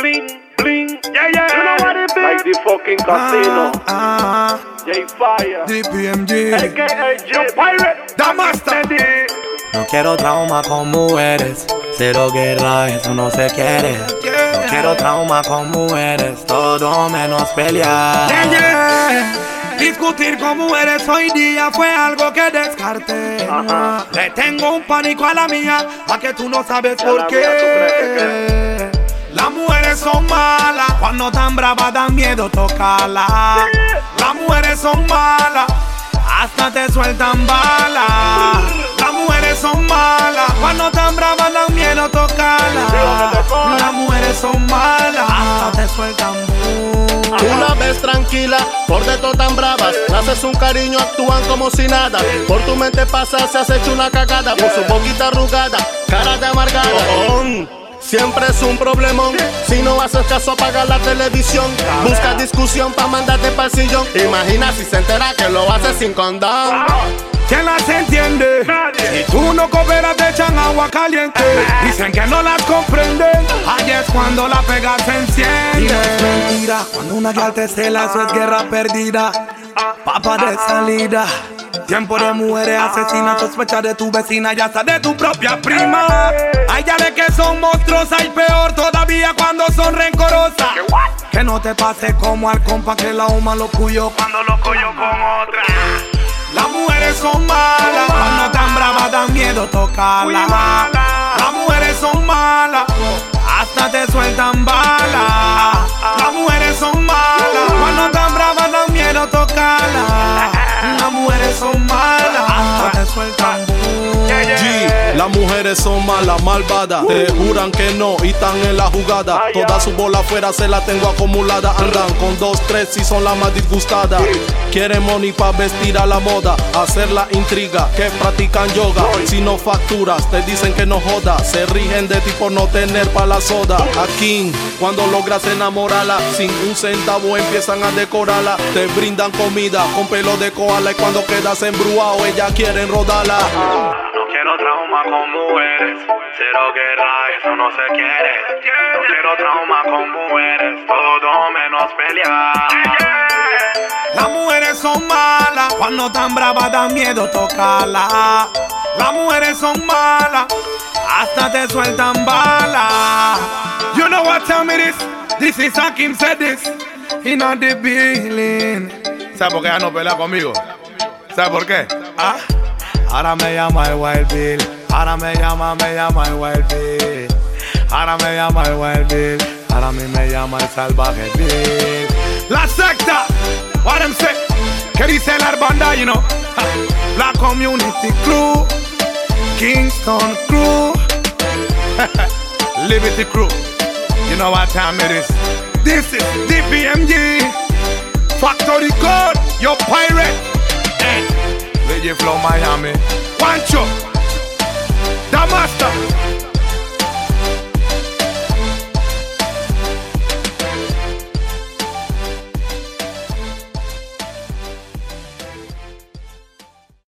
bling, bling. Yeah, yeah. You know what it be? Like the fucking casino. Ah, J Fire. DPMG. AKA J Pirate. Damasta. No quiero trauma con mujeres, cero guerra, eso no se quiere. No quiero trauma con mujeres, todo menos pelear. Yeah, yeah. Discutir con mujeres hoy día fue algo que descarté. Ajá. Le tengo un pánico a la mía, a que tú no sabes por la mía, ¿tú crees qué. Las mujeres son malas, cuando tan bravas dan miedo tocarla. Las mujeres son malas, hasta te sueltan balas. Las mujeres son malas, cuando tan bravas dan miedo tocarla. Las mujeres son malas, hasta te sueltan Tú la ves tranquila, por dentro tan bravas. Haces un cariño, actúan como si nada. Por tu mente pasa, se has hecho una cagada. Por su boquita arrugada, cara de amargada. Siempre es un problemón. Si no haces caso, apaga la televisión. Busca discusión pa' mandarte pa'l sillón. Imagina si se entera que lo haces sin condón. ¿Quién las entiende? Nadie. Si tú no cooperas te echan agua caliente Dicen que no las comprenden Ahí es cuando la pega se enciende Y no es mentira Cuando una gal te cela eso es guerra perdida Papa de salida Tiempo de mujeres asesinas Sospecha de tu vecina y hasta de tu propia prima. Hay de que son monstruosas y peor todavía cuando son rencorosas. Que no te pase como al compa que la huma lo cuyo Cuando lo coyo con otra. Las mujeres son malas, cuando tan bravas dan miedo tocarla. Las mujeres mujeres son malas, malvadas. Te juran que no y están en la jugada. Toda su bola afuera se la tengo acumulada. Andan con dos, tres y son las más disgustadas. Quieren money pa' vestir a la moda. Hacer la intriga que practican yoga. Si no facturas, te dicen que no jodas. Se rigen de ti por no tener pa' la soda. Aquí, cuando logras enamorarla, sin un centavo empiezan a decorarla. Te brindan comida con pelo de koala y cuando quedas embruado, ellas quieren rodarla. Quiero trauma con mujeres, cero guerra, eso no se quiere. No quiero trauma con mujeres, todo menos pelear. Las mujeres son malas, cuando tan bravas dan miedo tocarla. Las mujeres son malas, hasta te sueltan balas. You know what time it is? This is Hakim said this. He not the building. ¿Sabes por qué ella no pelea conmigo? ¿Sabes por qué? ¿Ah? Ahora me llama el Wild Bill. Ahora me llama, me llama el Wild Bill. Ahora me llama el Wild Bill. Ahora a mí me llama el Salvaje Bill. La secta. What them say? ¿Qué dice la banda, you know? Black Community Crew. Kingston Crew. Liberty Crew. You know what time it is. This is DPMG. Factory Code. Your pirate you flow Miami. One chop.